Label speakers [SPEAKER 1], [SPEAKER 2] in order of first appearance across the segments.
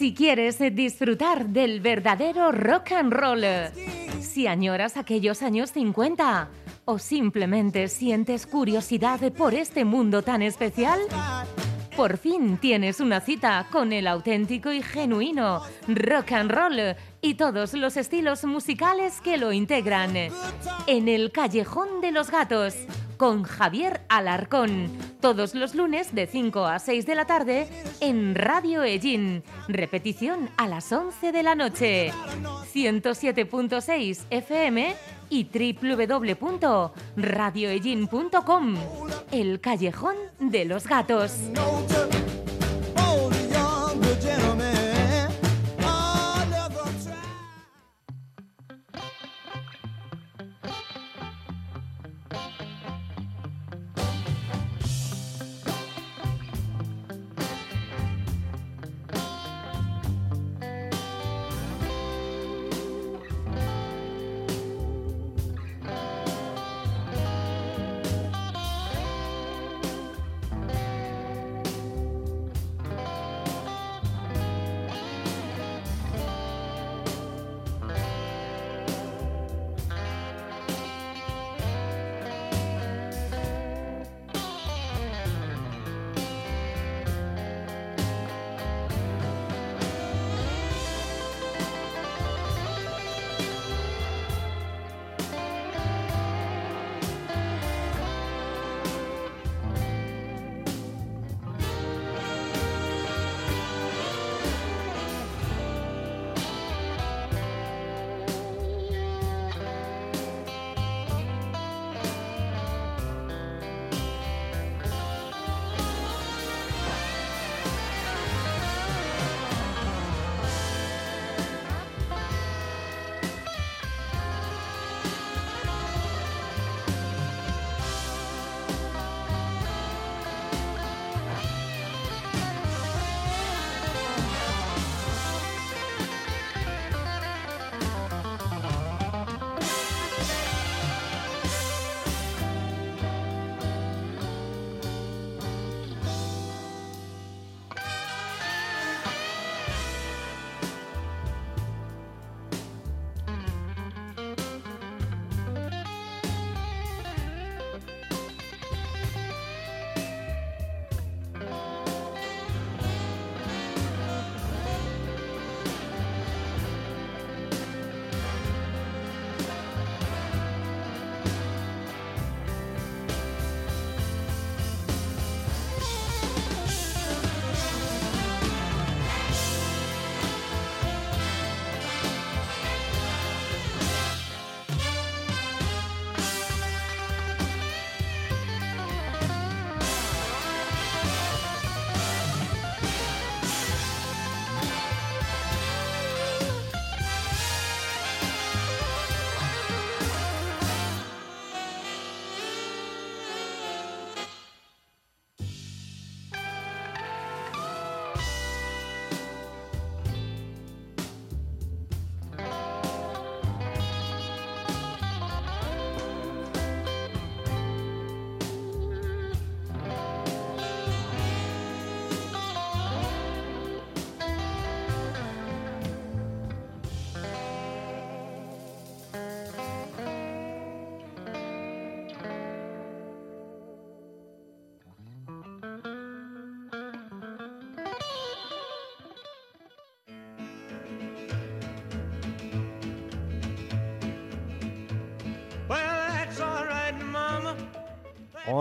[SPEAKER 1] Si quieres disfrutar del verdadero rock and roll, si añoras aquellos años 50 o simplemente sientes curiosidad por este mundo tan especial, por fin tienes una cita con el auténtico y genuino rock and roll y todos los estilos musicales que lo integran. En el Callejón de los Gatos, con Javier Alarcón, todos los lunes de 5 a 6 de la tarde en Radio Ellín. Repetición a las 11 de la noche. 107.6 FM y www.radioellín.com. El Callejón de los Gatos.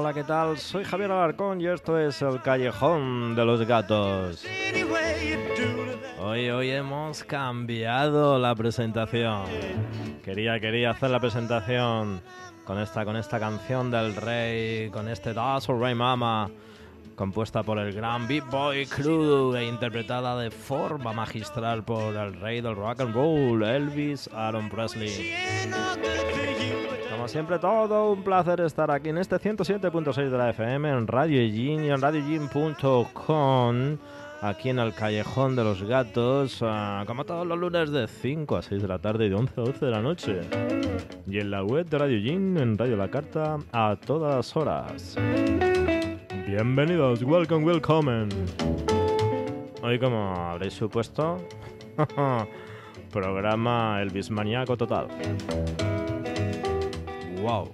[SPEAKER 2] Hola, ¿qué tal? Soy Javier Alarcón y esto es el Callejón de los Gatos. Hoy, hoy hemos cambiado la presentación. Quería, quería hacer la presentación con esta, con esta canción del rey, con este Das Rey Mama, compuesta por el gran Beat Boy Crew e interpretada de forma magistral por el rey del rock and roll, Elvis Aaron Presley. Como siempre, todo un placer estar aquí en este 107.6 de la FM, en Radio Yin y en radiojin.com, aquí en el Callejón de los Gatos, ah, como todos los lunes de 5 a 6 de la tarde y de 11 a 12 de la noche. Y en la web de Radio Yin, en Radio La Carta, a todas horas. Bienvenidos, welcome, welcome. Hoy, como habréis supuesto, programa Elvis Maníaco total. ¡Wow!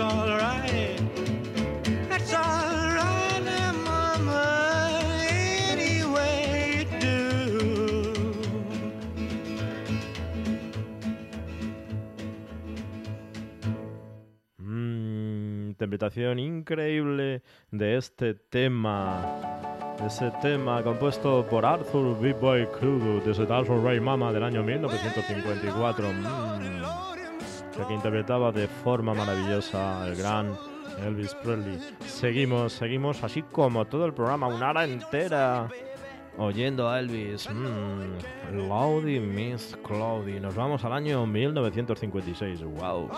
[SPEAKER 2] That's alright. That's alright now, mama. Anyway, do. Mm, interpretación increíble de este tema. Ese tema compuesto por Arthur Big Boy desde Arthur Ray Mama del año 1954. Mm, que interpretaba de forma maravillosa el gran Elvis Presley. Seguimos, seguimos así como todo el programa, una hora entera. Oyendo a Elvis, Cloudy Miss Cloudy. Nos vamos al año 1956. ¡Wow!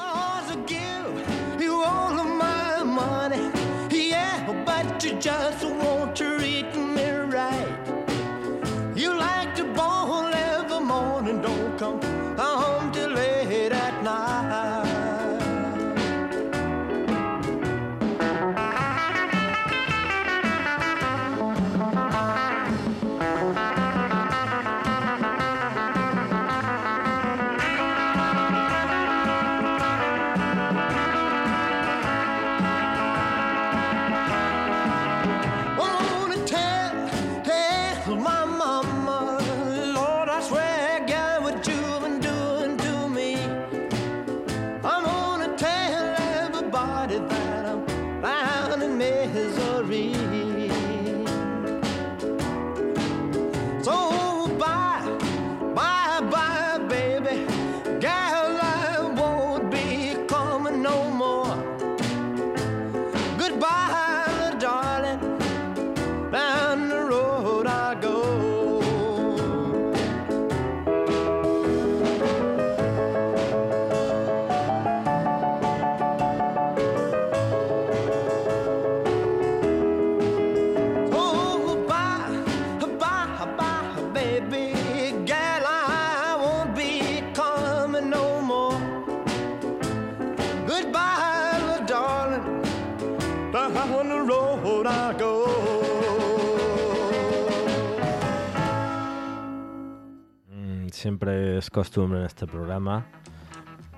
[SPEAKER 2] Costumbre en este programa.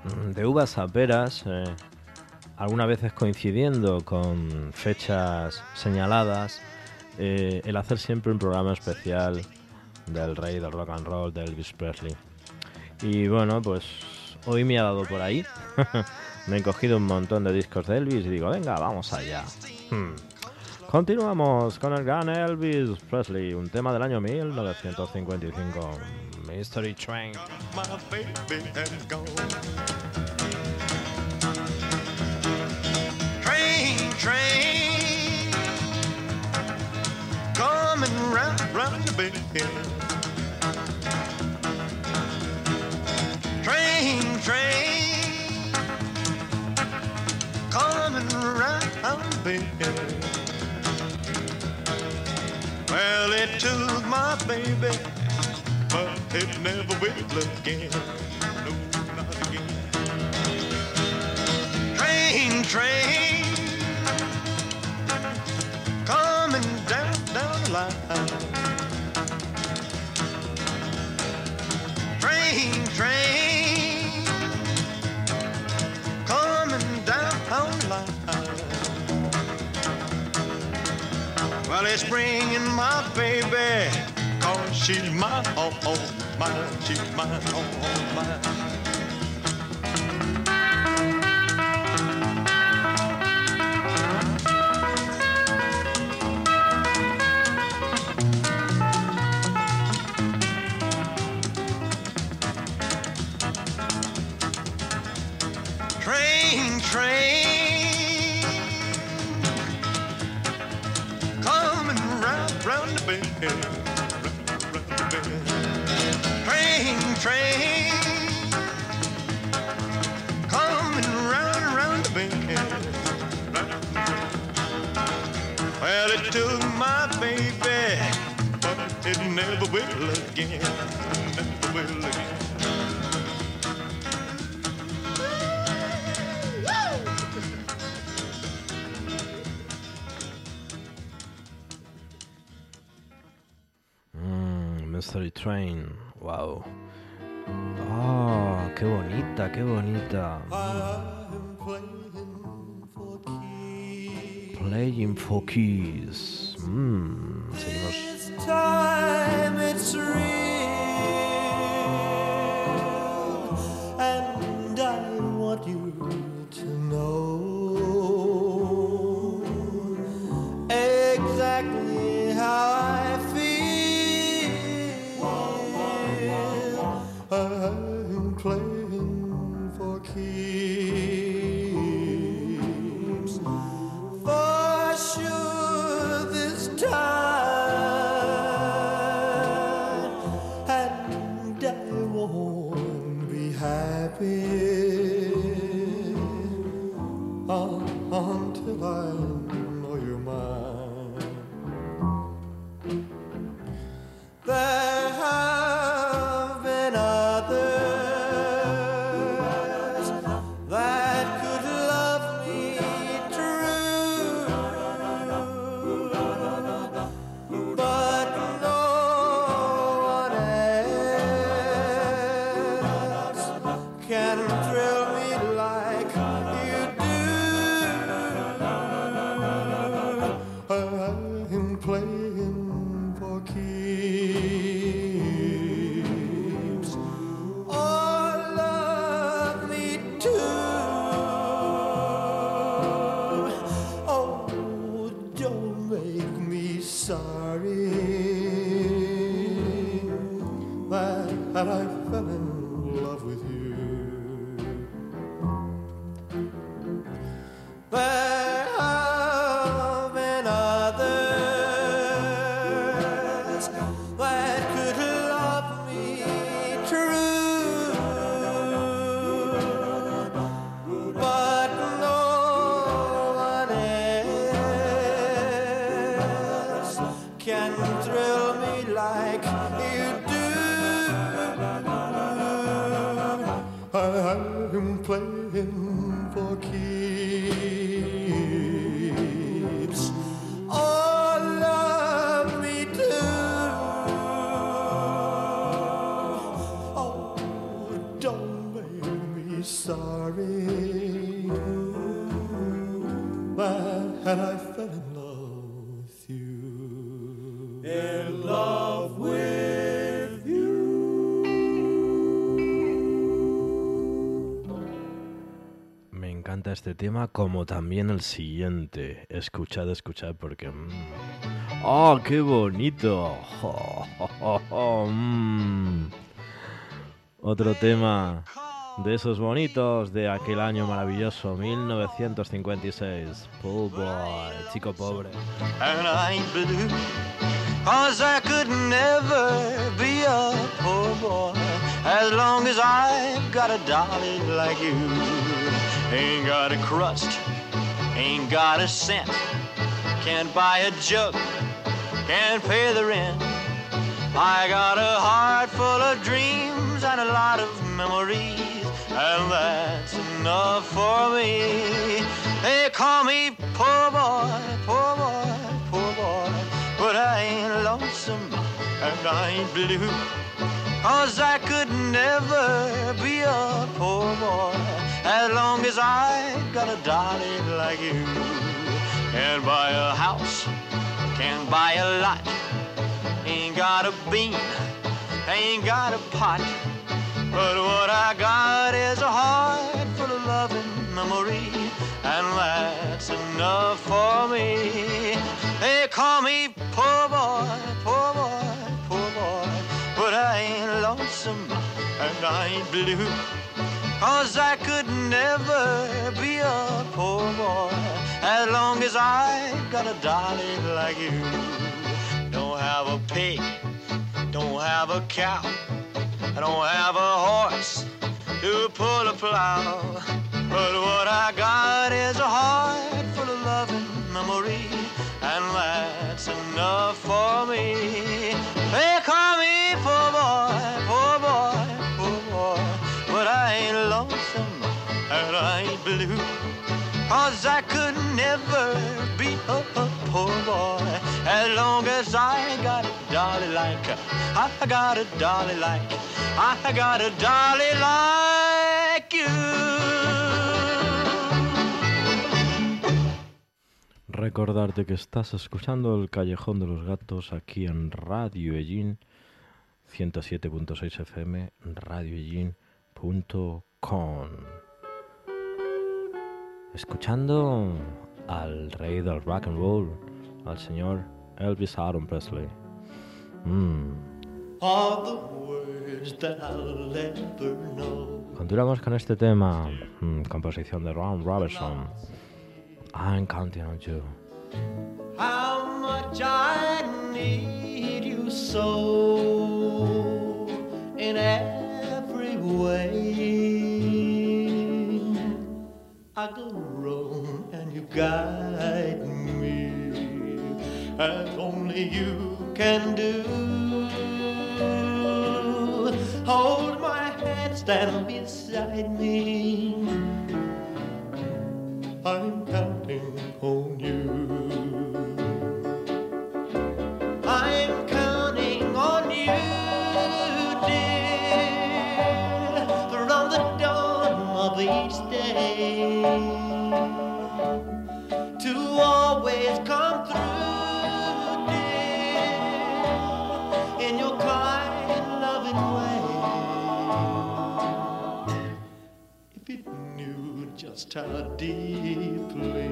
[SPEAKER 2] mm, De uvas a peras, eh, algunas veces coincidiendo con fechas señaladas, eh, el hacer siempre un programa especial del rey del rock and roll, de Elvis Presley. Y bueno, pues hoy me ha dado por ahí. me he cogido un montón de discos de Elvis y digo, venga, vamos allá. Hmm. Continuamos con el gran Elvis Presley, un tema del año 1955, Mystery Train.
[SPEAKER 3] Train, train, coming round, round the bend. Train, train, coming round the bend. Well, it took my baby it never will again. No, not again. Train, train, coming down, down the line. Train, train, coming down the line. Well, it's bringing my baby. She's mine, oh, oh, mine, she's mine, oh, oh, mine. Train, wow. Oh, qué bonita, qué bonita.
[SPEAKER 2] Playing for keys.
[SPEAKER 3] Playing for keys. Mm, seguimos.
[SPEAKER 2] Sorry that I fell in love with you. In love with you.
[SPEAKER 3] Me encanta este tema como también el siguiente. Escuchad, escuchad porque... ¡Oh, qué bonito! Mm. Otro tema de esos bonitos de aquel año maravilloso, 1956. Poor boy, chico pobre.
[SPEAKER 2] and I ain't blue. Cause I could never be a poor boy as long as I've got a dolly like you. Ain't got a crust, ain't got a cent, can't buy a jug, can't pay the rent. I got a heart full of dreams and a lot of memories, and that's enough for me. They call me poor boy, poor boy, poor boy, but I ain't lonesome and I ain't blue. Cause I could never be a poor boy as long as I got a dolly like you. Can't buy a house, can't buy a lot. Ain't got a bean, ain't got a pot. But what I got is a heart full of loving memory, and that's enough for me. They call me poor boy, poor boy, poor boy, but I ain't lonesome and I ain't blue. Cause I could never be a poor boy as long as I got a dolly like you. Don't
[SPEAKER 3] have a pig, don't have a cow, I don't have a horse to pull a plow. But what I got is a heart full of love and memory, and that's enough for me. They call me poor boy, poor boy, poor boy, but I ain't lonesome and I ain't blue. Cause I could never be a, poor boy as long as I got a dolly like I got a dolly like I got a dolly like.
[SPEAKER 2] Recordarte que estás escuchando el Callejón de los Gatos aquí en Radio Ellín 107.6 FM, radioellín.com. Escuchando al rey del rock and roll, al señor Elvis Aaron Presley. Mm. Continuamos con este tema, mm, composición de Ron Robertson. I'm counting on you.
[SPEAKER 3] How much I need you so in every way. I go roam and you guide me as only you can do. Hold my hand, stand beside me. I'm counting on you. I'm counting on you, dear, from the dawn of each day to always come through, just how deeply.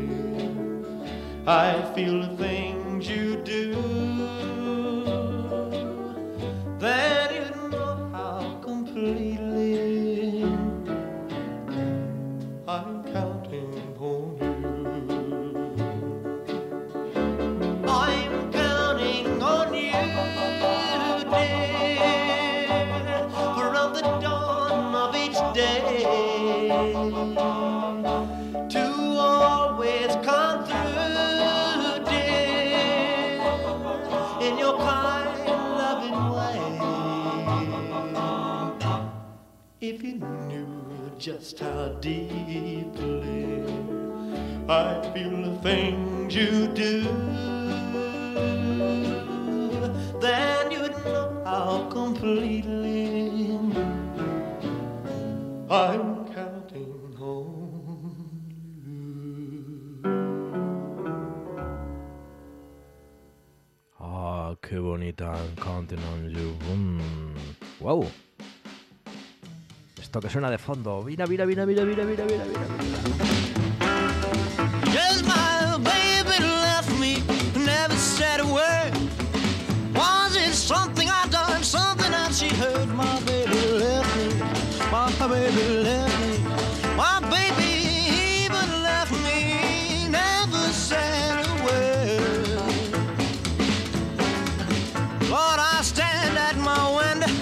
[SPEAKER 3] I feel the things you do, just how deeply I feel the things you do, then you'd know how completely I'm counting on
[SPEAKER 2] Ah, qué bonita, I'm counting on you. Mm. Wow. Esto que suena de fondo. Mira, mira, mira, mira, mira, mira, mira, mira.
[SPEAKER 3] Yes, my baby left me, never said a word. Was it something I something that she heard? My baby left me, my baby left me, my baby even left me, never said a word. Lord, I stand at my window,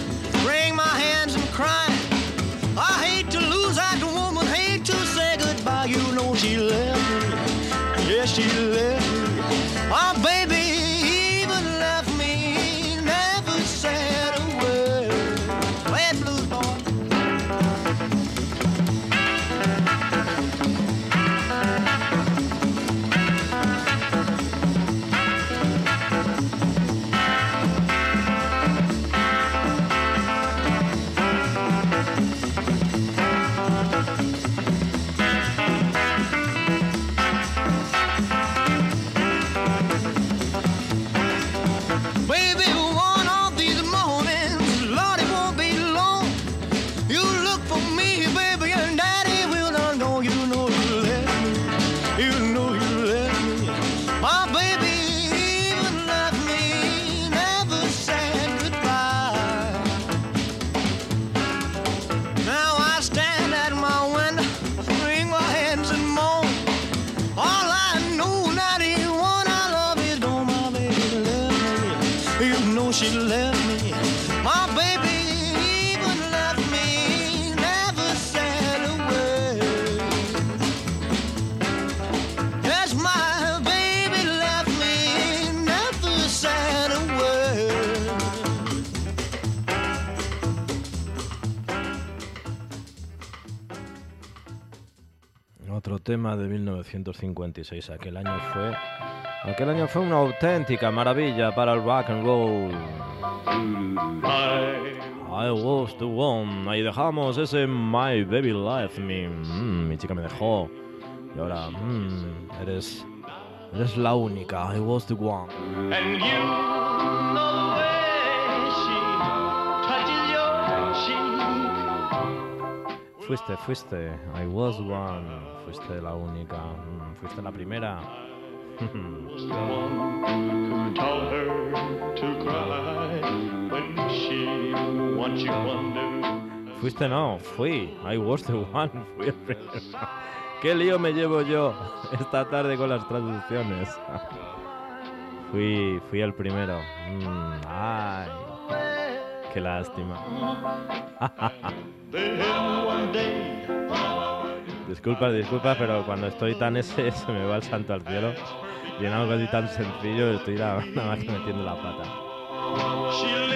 [SPEAKER 2] tema de 1956. Aquel año fue. Aquel año fue una auténtica maravilla para el rock and roll. I was the one. Ahí dejamos ese My Baby Left Me. Mm, mi chica me dejó. Y ahora, mm, eres. Eres la única. I was the one.
[SPEAKER 3] And you know
[SPEAKER 2] Fuiste, fuiste. I was one. Fuiste la única. Mm, fuiste la primera. Fuiste no, fui. I was the one. Fui el primero. ¿Qué lío me llevo yo esta tarde con las traducciones? Fui, fui el primero. Mm, ay, qué lástima. Disculpa, disculpa, pero cuando estoy tan ese se me va el santo al cielo. Y en algo así tan sencillo estoy nada más metiendo la pata.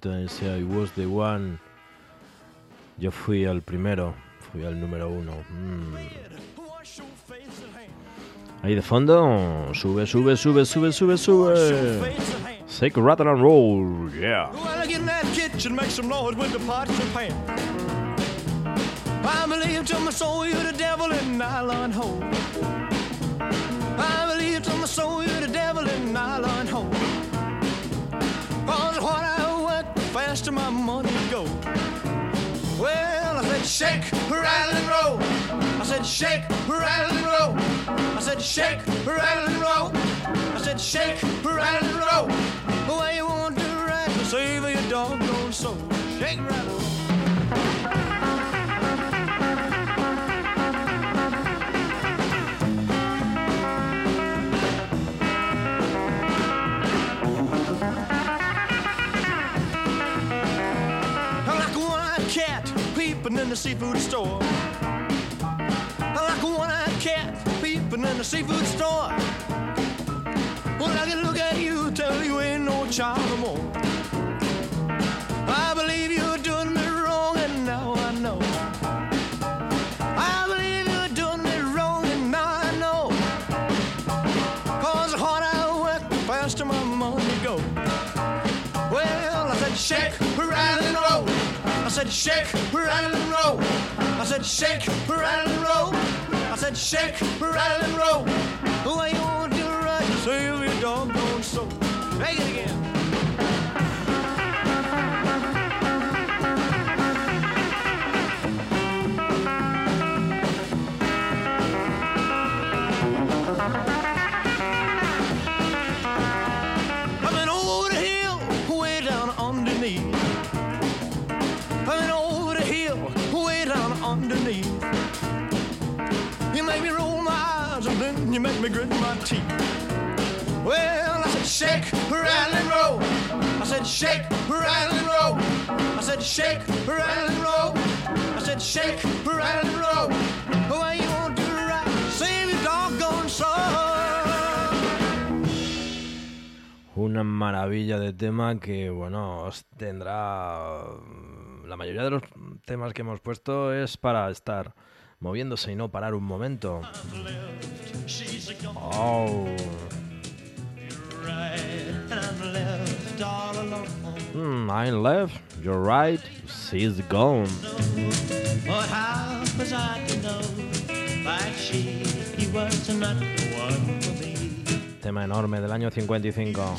[SPEAKER 2] Bonita ese I was the one. Yo fui el primero, fui el número uno. Mm. Ahí de fondo, sube, sube, sube, sube, sube, sube. Shake, rattle and roll, yeah.
[SPEAKER 3] I believe to my soul you're the devil in nylon hole. I believe to my soul you're the devil in nylon faster my money go. Well, I said shake, rattle and roll. I said shake, rattle and roll. I said shake, rattle and roll. I said shake, rattle and roll. The way you want to ride to save your doggone soul. Shake, rattle, in the seafood store. Like a one-eyed cat peeping in the seafood store. Well, I can look at you, tell you ain't no child no more. I believe you're doing me wrong, and now I know. I believe you're doing me wrong, and now I know. Cause the harder I work, the faster my money go. Well, I said shake, said shake, rattle and. I said shake, rattle and. I said shake, rattle and roll. Way you want to right, save your doggone soul. Take it again. Underneath. You make me roll my eyes and then you make me grit my teeth. Well, I said shake, rattle and roll. I said shake, rattle and roll. I said shake, rattle and roll. I said shake, rattle and roll. Well, you won't do right, save your doggone soul.
[SPEAKER 2] Una maravilla de tema que, bueno, os tendrá... La mayoría de los temas que hemos puesto es para estar moviéndose y no parar un momento. Oh. Hmm, I'm left, you're right, she's gone. Tema enorme del año 55.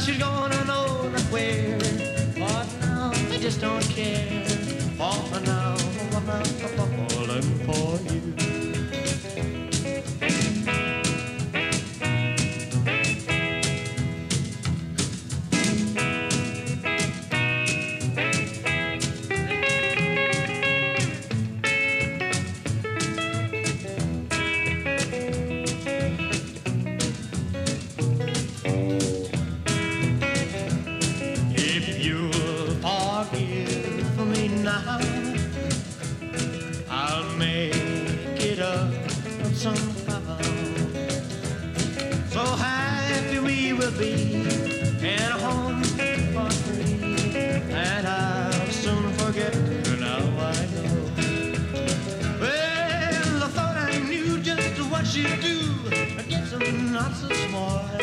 [SPEAKER 3] she's gonna know that where. But now I just don't care. She'd do. I guess I'm not so smart.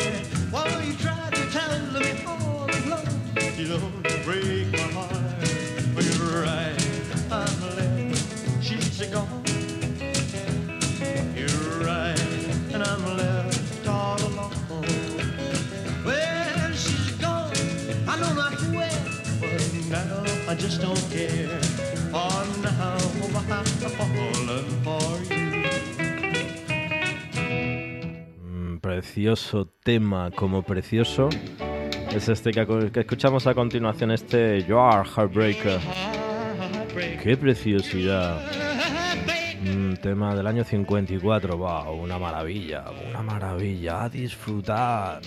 [SPEAKER 3] While you tried to tell me all along, you don't break my heart. Well, you're right, I'm left. She's gone. You're right, and I'm left all alone. Well, she's gone. I know not where, but now I just don't care.
[SPEAKER 2] Precioso tema, como precioso. Es este que, que escuchamos a continuación, este You Are Heartbreaker. ¡Qué preciosidad! Un tema del año 54, wow, una maravilla, una maravilla, a disfrutar.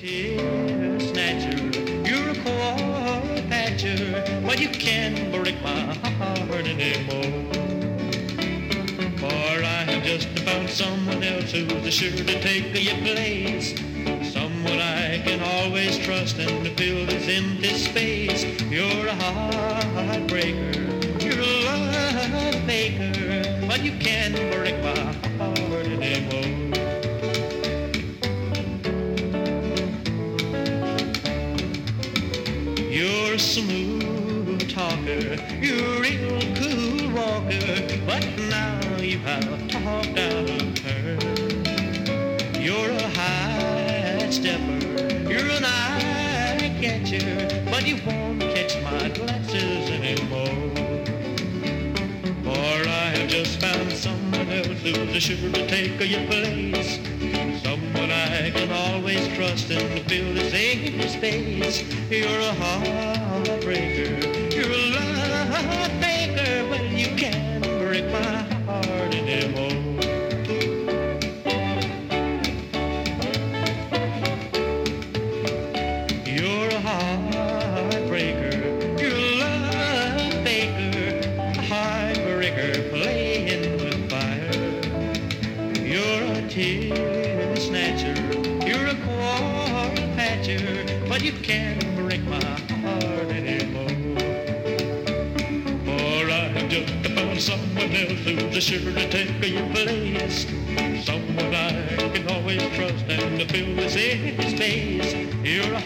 [SPEAKER 3] Someone else who's sure to take your place. Someone I can always trust and to fill this empty space. You're a heartbreaker, you're a love maker, but you can't break my heart anymore. You're a smooth talker, you're stepper, you're an eye catcher, but you won't catch my glasses anymore. For I have just found someone else who's sure to take your place. Someone I can always trust and fill this empty space. You're a heartbreaker, you're a love maker, but you can't break my heart
[SPEAKER 4] surely take place. Someone I can always trust and a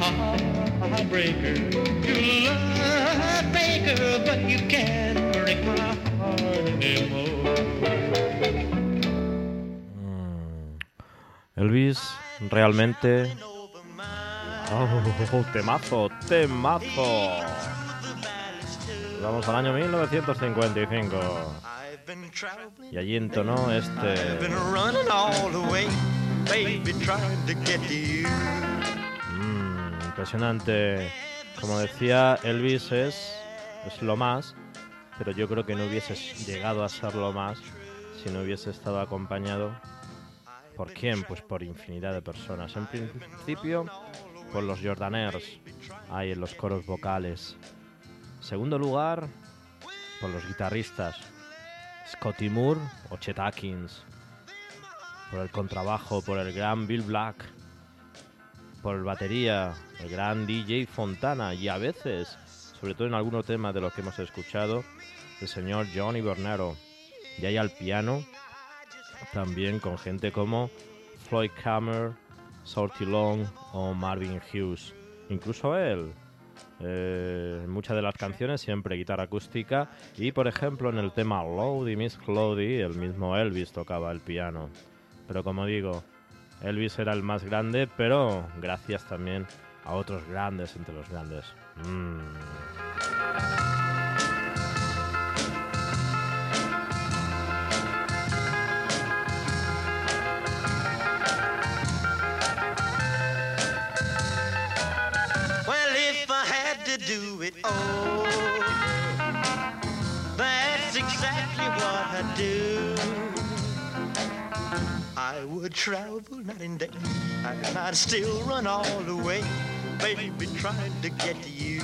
[SPEAKER 4] heartbreaker, a maker, but you break my heart.
[SPEAKER 2] Elvis realmente... Oh, temazo, temazo. Vamos al año 1955. Y allí entonó este... Mm, impresionante. Como decía, Elvis es, es lo más, pero yo creo que no hubiese llegado a ser lo más si no hubiese estado acompañado. ¿Por quién? Pues por infinidad de personas. En principio, por los Jordaners, ahí en los coros vocales. Segundo lugar, por los guitarristas, Scotty Moore o Chet Atkins. Por el contrabajo, por el gran Bill Black por el batería, el gran DJ Fontana y a veces, sobre todo en algunos temas de los que hemos escuchado, el señor Johnny Bernero. Y ahí al piano, también con gente como Floyd Kammer, Sorty Long o Marvin Hughes. Incluso él. Eh, muchas de las canciones siempre guitarra acústica y por ejemplo en el tema Lodi Miss Clody el mismo Elvis tocaba el piano. Pero como digo, Elvis era el más grande, pero gracias también a otros grandes entre los grandes. Mm.
[SPEAKER 3] Exactly what I'd do. I would travel night and day, and I'd still run all the way, baby, trying to get to you.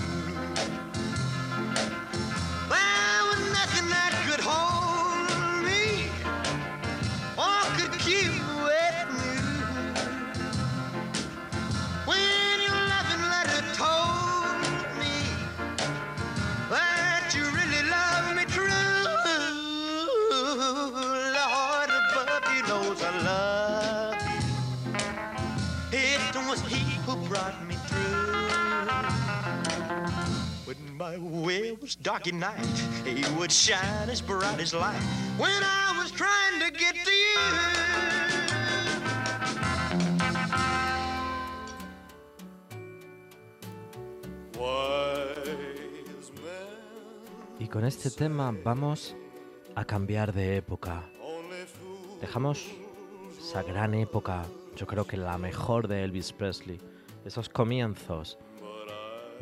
[SPEAKER 3] My way was dark at night, He would shine as bright as light. When I was trying to get to you.
[SPEAKER 2] Y con este tema vamos a cambiar de época. Dejamos esa gran época, yo creo que la mejor de Elvis Presley. Esos comienzos,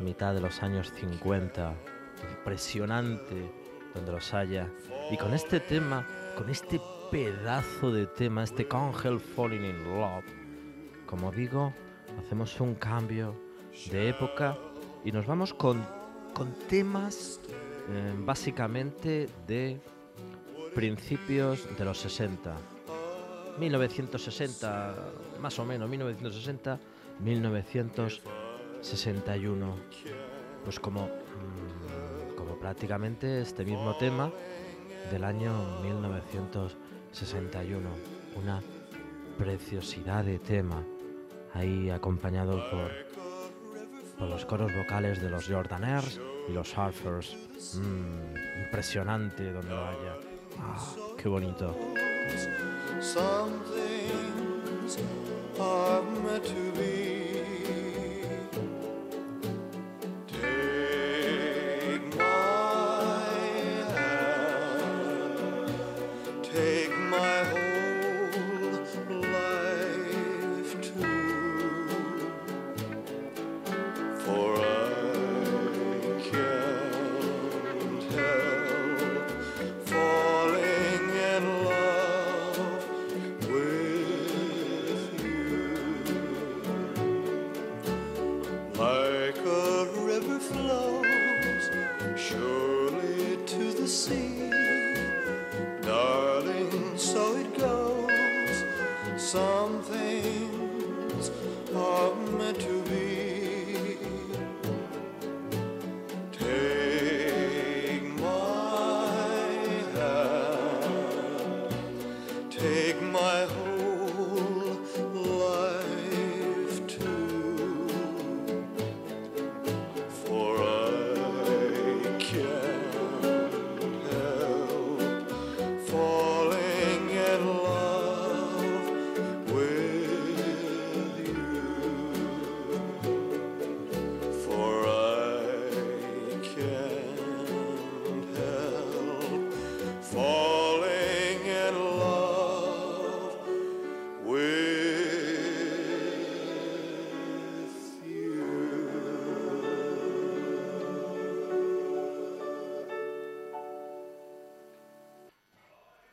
[SPEAKER 2] mitad de los años 50, impresionante donde los haya. Y con este tema, con este pedazo de tema, este Can't Help Falling in Love, como digo, hacemos un cambio de época y nos vamos con, con temas eh, básicamente de principios de los 60. 1960, más o menos, 1960, 1961. Pues como, mm, como prácticamente este mismo tema del año 1961. Una preciosidad de tema, ahí acompañado por, por los coros vocales de los Jordaners y los Surfers. Mm, impresionante donde lo haya. Ah, qué bonito.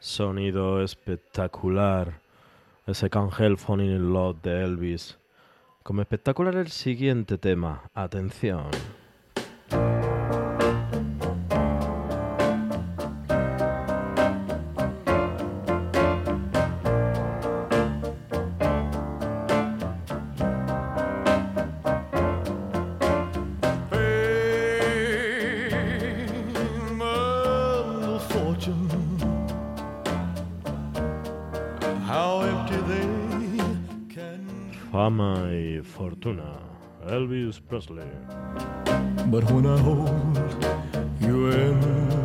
[SPEAKER 2] Sonido espectacular. Ese Can't Help Falling in Love de Elvis. Como espectacular el siguiente tema. Atención. Fortuna. Elvis Presley.
[SPEAKER 3] But when I hold you in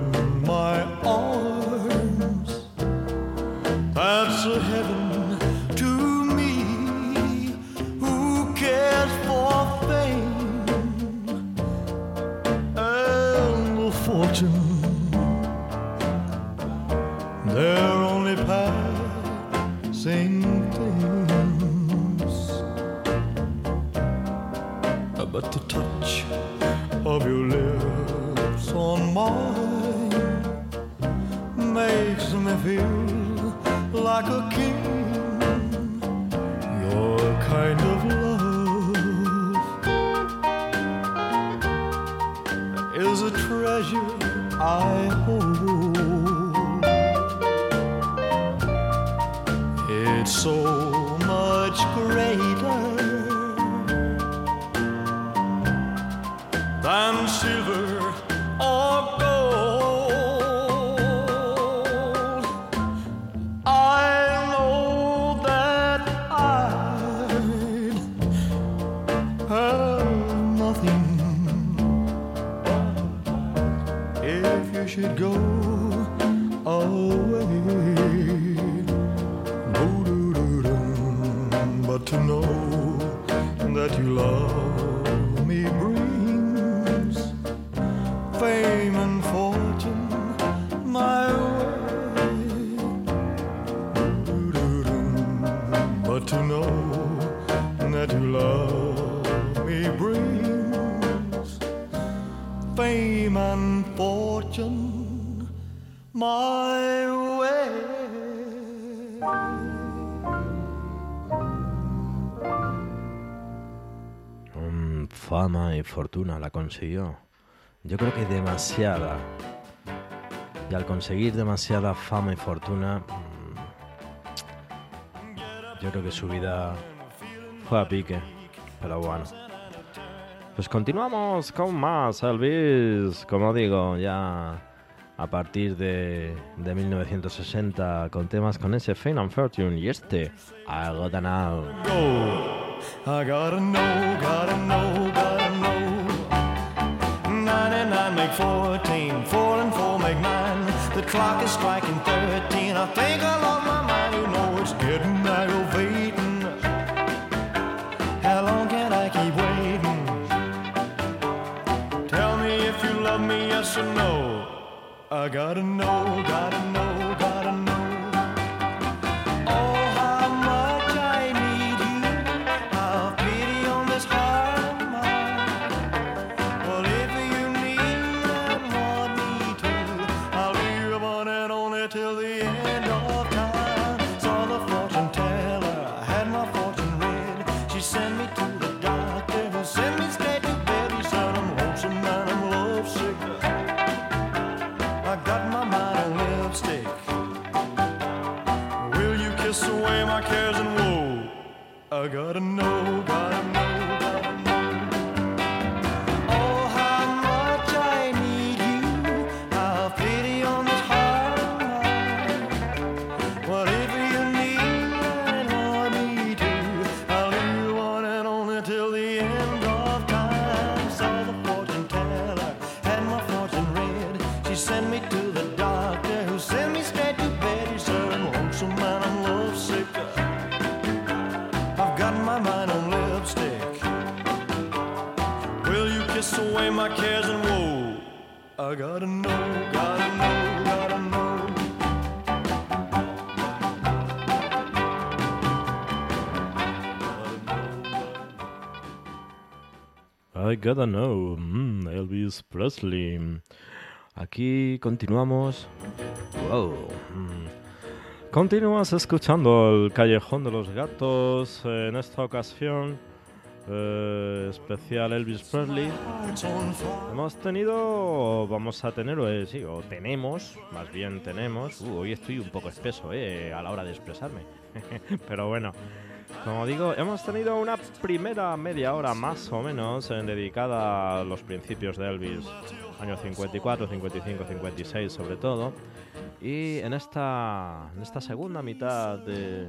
[SPEAKER 3] should go away. But to know that you love
[SPEAKER 2] fortuna la consiguió. Yo creo que demasiada. Y al conseguir demasiada fama y fortuna, mm, yo creo que su vida fue a pique. Pero bueno. Pues continuamos con más, Elvis. Como digo, ya a partir de, de 1960 con temas con ese Fame and Fortune y este I Gotta.
[SPEAKER 3] I know, gotta know, gotta know. 99 make 14, 4 and 4 make 9. The clock is striking 13. I think I lost my mind, you know it's getting aggravating. How long can I keep waiting? Tell me if you love me, yes or no. I gotta know, gotta know, gotta know, gotta I gotta know, gotta know, gotta know.
[SPEAKER 2] I gotta know. Mm, Elvis Presley. Aquí continuamos. Wow. Mm. Continúas escuchando el Callejón de los Gatos. En esta ocasión, eh, especial Elvis Presley. Hemos tenido, vamos a tener, eh, sí, o tenemos, más bien tenemos. Uh, hoy estoy un poco espeso eh, a la hora de expresarme. Pero bueno, como digo, hemos tenido una primera media hora más o menos eh, dedicada a los principios de Elvis, años 54, 55, 56 sobre todo. Y en esta, en esta segunda mitad de-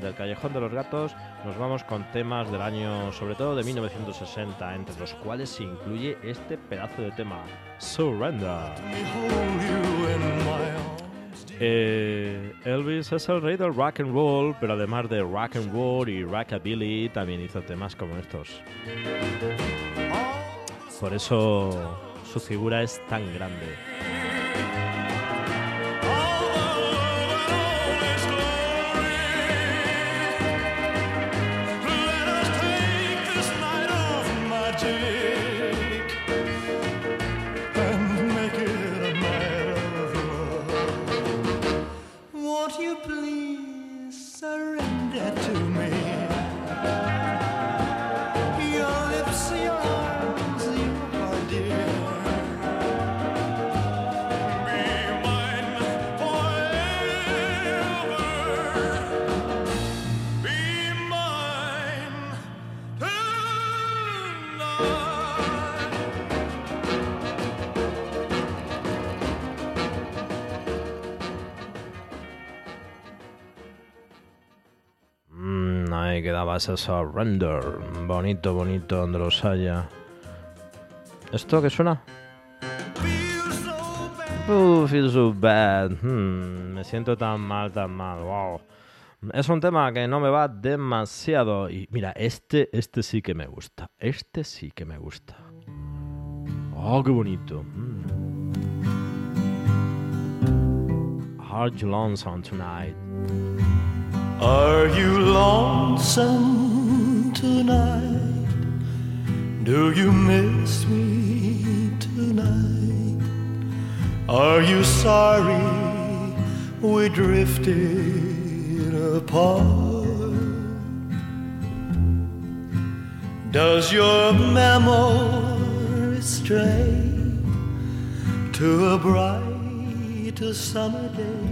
[SPEAKER 2] del Callejón de los Gatos nos vamos con temas del año, sobre todo de 1960, entre los cuales se incluye este pedazo de tema, Surrender. Eh, Elvis es el rey del rock and roll, pero además de rock and roll y rockabilly, también hizo temas como estos. Por eso su figura es tan grande. Quedaba ese surrender. Bonito, bonito, haya. ¿Esto qué suena? Uh, feel so bad. Hmm, me siento tan mal, tan mal. Wow. Es un tema que no me va demasiado. Y mira, este, este sí que me gusta. Este sí que me gusta. Oh, qué bonito. Mm. You lonesome tonight?
[SPEAKER 3] Are you lonesome tonight? Do you miss me tonight? Are you sorry we drifted apart? Does your memory stray to a bright summer day?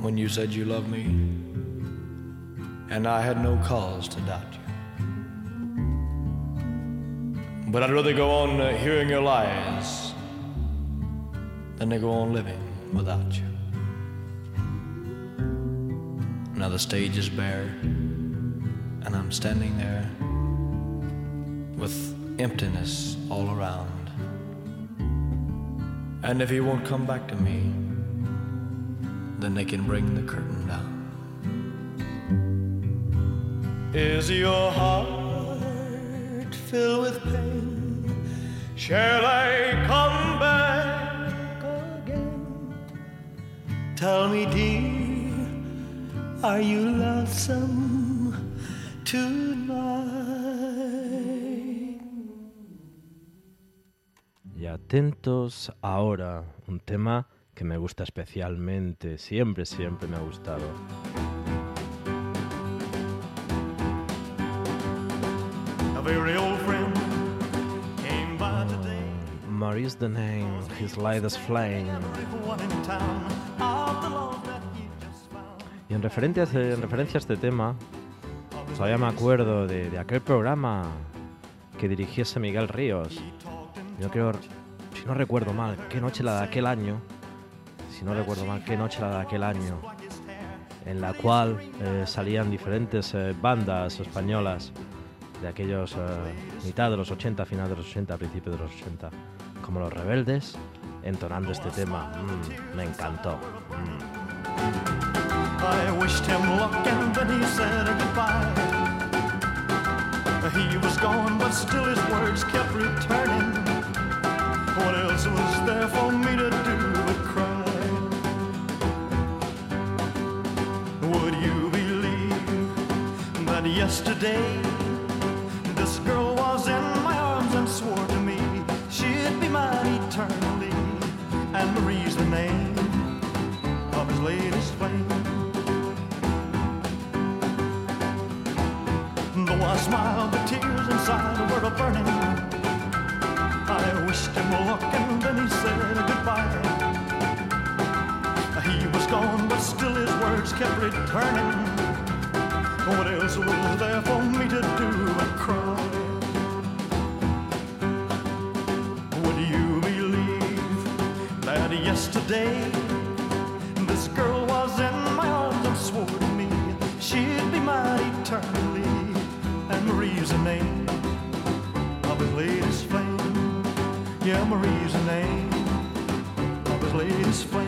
[SPEAKER 3] when you said you loved me, and I had no cause to doubt you. But I'd rather go on uh, hearing your lies than to go on living without you. Now the stage is bare, and I'm standing there with emptiness all around. And if he won't come back to me, then they can bring the curtain down. Is your heart filled with pain? Shall I come back again? Tell me, dear, are you lonesome tonight?
[SPEAKER 2] Y atentos ahora, un tema que me gusta especialmente, siempre, siempre me ha gustado. Maurice the name, his light as flame. Y en referencia, a- en referencia a este tema, todavía me acuerdo de, de aquel programa que dirigiese Miguel Ríos. Yo creo, si no recuerdo mal, qué noche la de aquel año, si no recuerdo mal, qué noche la de aquel año, en la cual eh, salían diferentes eh, bandas españolas de aquellos eh, mitad de los 80, final de los 80, principio de los 80, como los rebeldes, entonando este tema. Mm, me encantó. Mm.
[SPEAKER 3] He was gone, but still his words kept returning. What else was there for me to Would you believe that yesterday this girl was in my arms and swore to me she'd be mine eternally? And Marie's the name of his latest flame. Though I smiled, the tears inside were a burning. I wished him luck and then he said goodbye. His words kept returning. What else was there for me to do but cry? Would you believe that yesterday this girl was in my arms and swore to me she'd be mine eternally? And Marie's the name of his latest flame. Yeah, Marie's the name of his latest flame.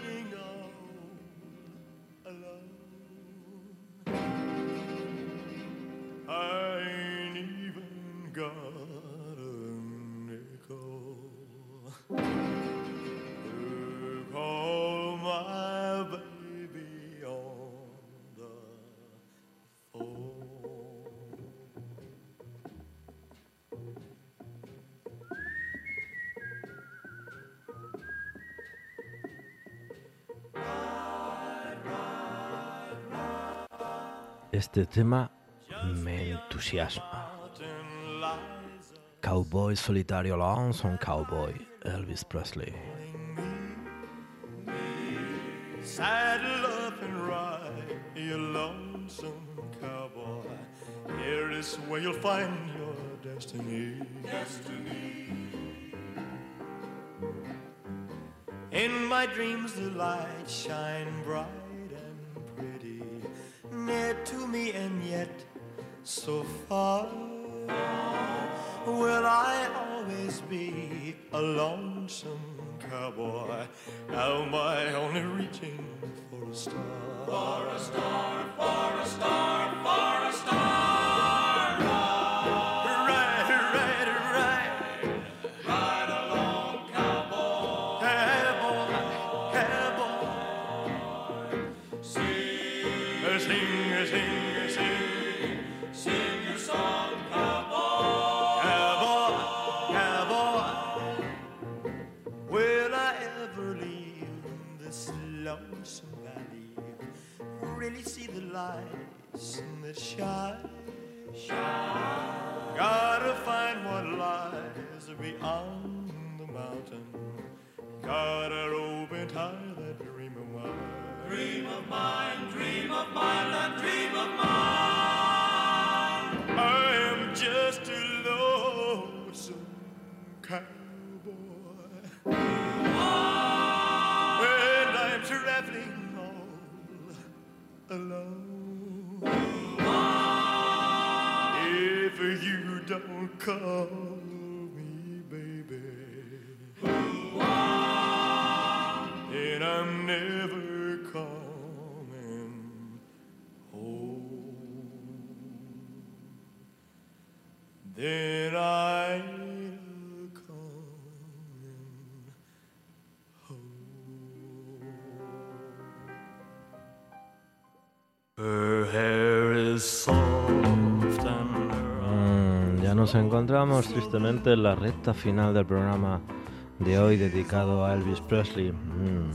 [SPEAKER 2] Este tema me entusiasma. Cowboy solitario Lonesome Cowboy, Elvis Presley.
[SPEAKER 3] Saddle up and ride, you lonesome cowboy. Here is where you'll find your destiny. Destiny. In my dreams, the lights shine bright near to me and yet so far. Will I always be a lonesome cowboy? Am I only reaching for a star? For a star, for a star, for a star. bit shy. Shy. Gotta find what lies beyond the mountain. Gotta rope and tie that dream of mine. Dream of mine, dream of mine, that dream of mine. I am just a lonesome cowboy. Call me baby, then I'm never coming home. Then
[SPEAKER 2] nos encontramos tristemente en la recta final del programa de hoy dedicado a Elvis Presley. Mm.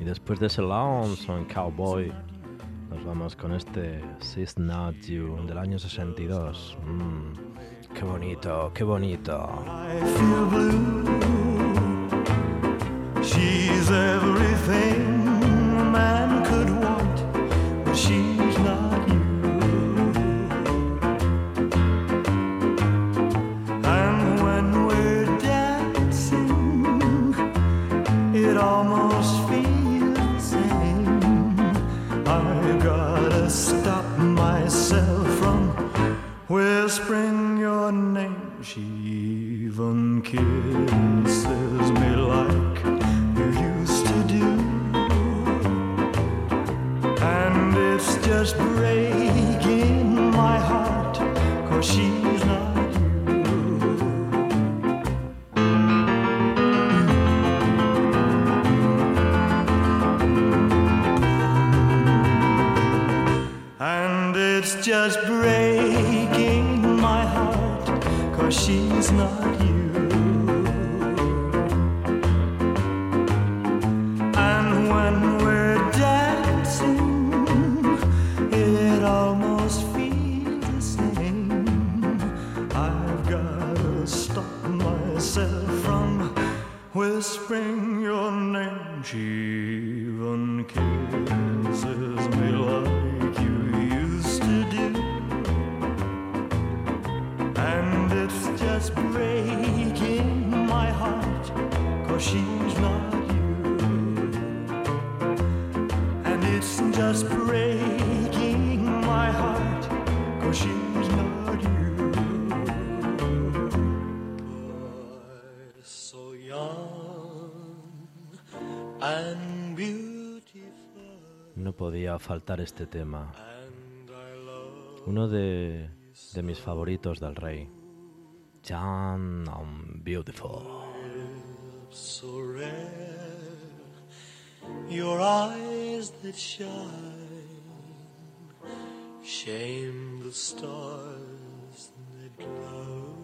[SPEAKER 2] Y después de ese Lonesome Cowboy, nos vamos con este She's Not You del año 62. Mm, Qué bonito, qué bonito.
[SPEAKER 3] She's everything whispering your name. She even kisses me like you used to do. And it's just breaking my heart, cause she's not you. And it's just breaking
[SPEAKER 2] No podía faltar este tema. Uno de, de mis favoritos del rey. Young and Beautiful.
[SPEAKER 3] so rare. Your eyes that shine, shame the stars that glow.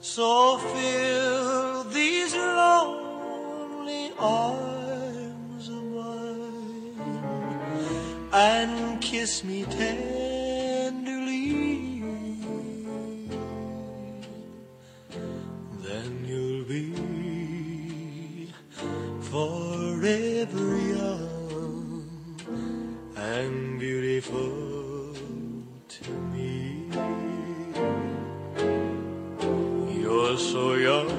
[SPEAKER 3] So fill these lonely arms and kiss me tenderly. Then you'll be forever young and beautiful to me. You're so young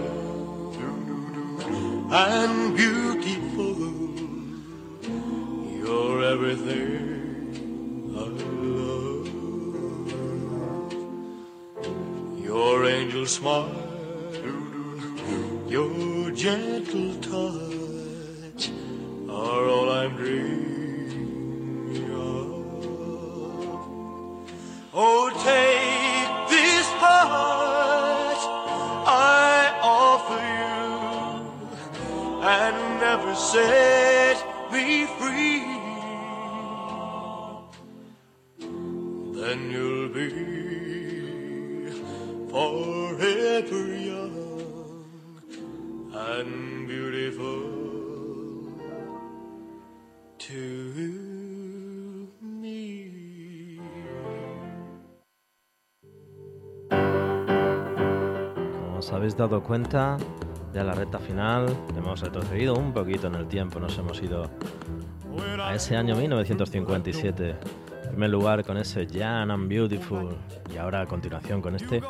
[SPEAKER 3] and beautiful. You're everything I love. Your angel smile, your gentle touch are all I'm dreaming
[SPEAKER 2] dado cuenta, ya la recta final hemos retrocedido un poquito en el tiempo, nos hemos ido a ese año 1957. En primer lugar con ese Young and Beautiful y ahora a continuación con este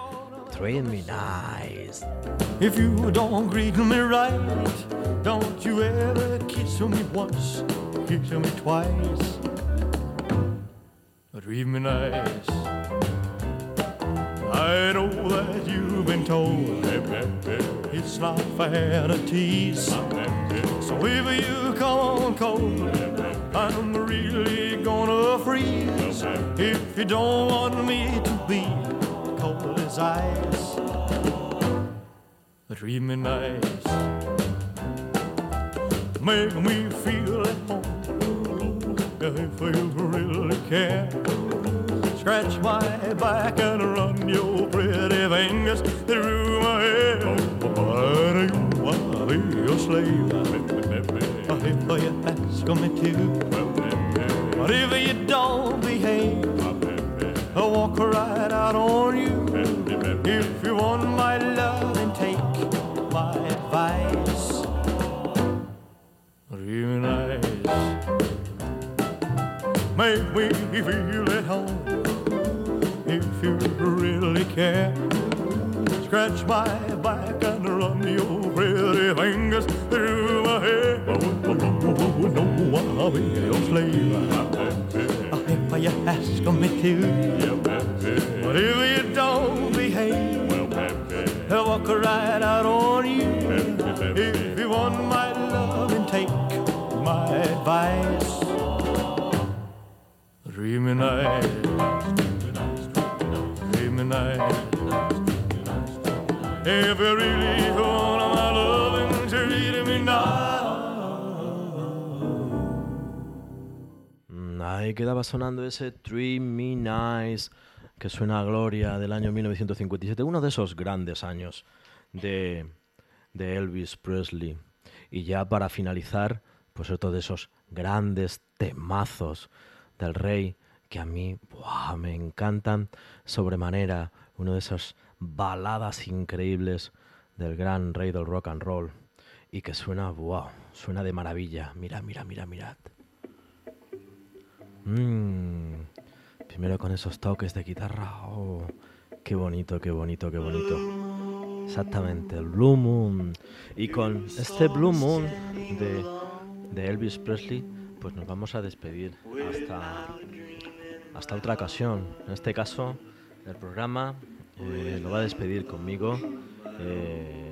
[SPEAKER 2] Treat Me Nice.
[SPEAKER 3] If you don't greet me right, don't you ever kiss me once, kiss me twice. Treat me nice. I know that you've been told it's not fair to tease. So if you come on cold, I'm really gonna freeze. If you don't want me to be cold as ice, treat me nice. Make me feel at home if you really care. Scratch my back and run your pretty fingers through. But you ask me to. If you don't behave, I'll walk right out on
[SPEAKER 2] sonando ese Treat Me Nice que suena a gloria del año 1957, uno de esos grandes años de, de Elvis Presley. Y ya para finalizar, pues otro de esos grandes temazos del rey que a mí ¡buah! me encantan sobremanera, uno de esas baladas increíbles del gran rey del rock and roll y que suena, ¡buah! suena de maravilla. Mira, mira, mira, mirad. Mm, Primero con esos toques de guitarra. Oh, qué bonito, qué bonito, qué bonito. Exactamente, el Blue Moon. Y con este Blue Moon de, de Elvis Presley, pues nos vamos a despedir hasta, hasta otra ocasión. En este caso, el programa eh, lo va a despedir conmigo. eh,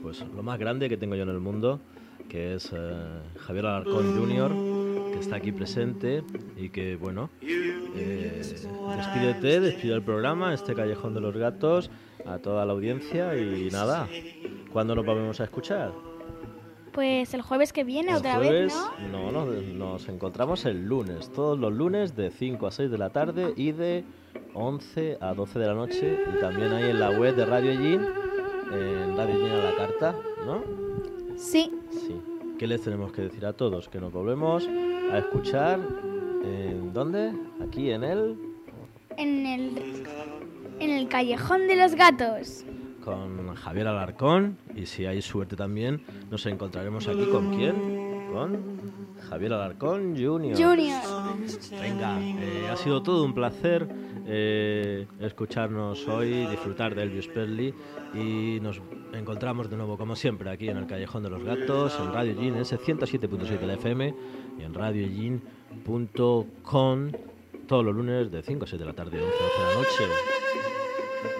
[SPEAKER 2] pues lo más grande que tengo yo en el mundo, que es eh, Javier Alarcón Jr., que está aquí presente y que, bueno, eh, despídete, despide el programa, este Callejón de los Gatos, a toda la audiencia y nada, ¿cuándo nos volvemos a escuchar?
[SPEAKER 5] Pues el jueves que viene,
[SPEAKER 2] El
[SPEAKER 5] otra
[SPEAKER 2] jueves,
[SPEAKER 5] vez, ¿no?
[SPEAKER 2] no, nos, nos encontramos el lunes, todos los lunes de 5 a 6 de la tarde y de 11 a 12 de la noche y también ahí en la web de Radio Gin, en Radio Gin a la carta, ¿no?
[SPEAKER 5] Sí,
[SPEAKER 2] Sí. ¿Qué les tenemos que decir a todos? Que nos volvemos a escuchar en dónde? Aquí en el
[SPEAKER 5] en el, en el Callejón de los Gatos.
[SPEAKER 2] con Javier Alarcón y si hay suerte también nos encontraremos aquí con quién? Con Javier Alarcón Junior.
[SPEAKER 5] Junior.
[SPEAKER 2] Venga, eh, ha sido todo un placer eh, escucharnos hoy, disfrutar de Elvis Presley y nos encontramos de nuevo como siempre aquí en el Callejón de los Gatos, en Radio Gin, ese 107.7 de la FM y en radiogin.com todos los lunes de 5 a 6 de la tarde, 11 a 12 de la noche.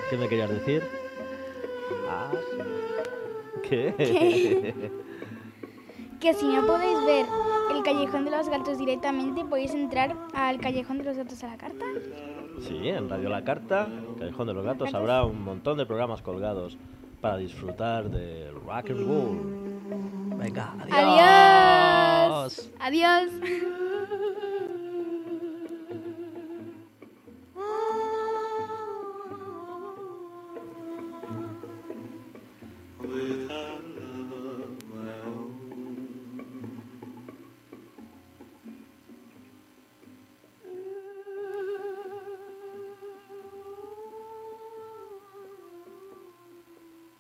[SPEAKER 2] ¿Qué me querías decir? Ah, ¿Qué?
[SPEAKER 5] Que si no podéis ver el Callejón de los Gatos directamente, podéis entrar al Callejón de los Gatos a la carta.
[SPEAKER 2] Sí, en Radio La Carta, Callejón de los Gatos, habrá un montón de programas colgados para disfrutar del rock and roll. Venga, adiós.
[SPEAKER 5] Adiós. Adiós.